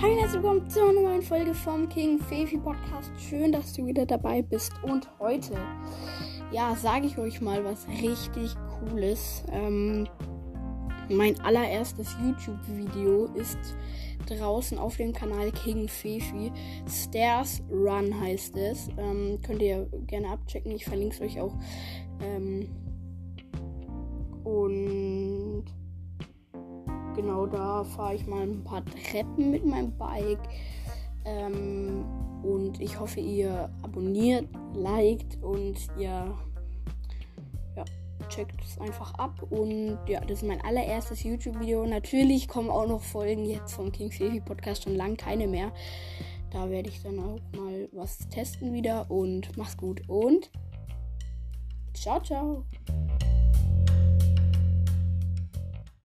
herzlich willkommen zu einer neuen Folge vom King Fefi Podcast. Schön, dass du wieder dabei bist. Und heute, ja, sage ich euch mal was richtig Cooles. Ähm, mein allererstes YouTube-Video ist draußen auf dem Kanal King Fefi. Stairs Run heißt es. Ähm, könnt ihr gerne abchecken. Ich verlinke es euch auch. Ähm, und genau da fahre ich mal ein paar Treppen mit meinem Bike. Ähm, und ich hoffe, ihr abonniert, liked und ihr ja, checkt es einfach ab. Und ja, das ist mein allererstes YouTube-Video. Natürlich kommen auch noch Folgen jetzt vom King Sefi Podcast, schon lang keine mehr. Da werde ich dann auch mal was testen wieder. Und mach's gut und ciao, ciao.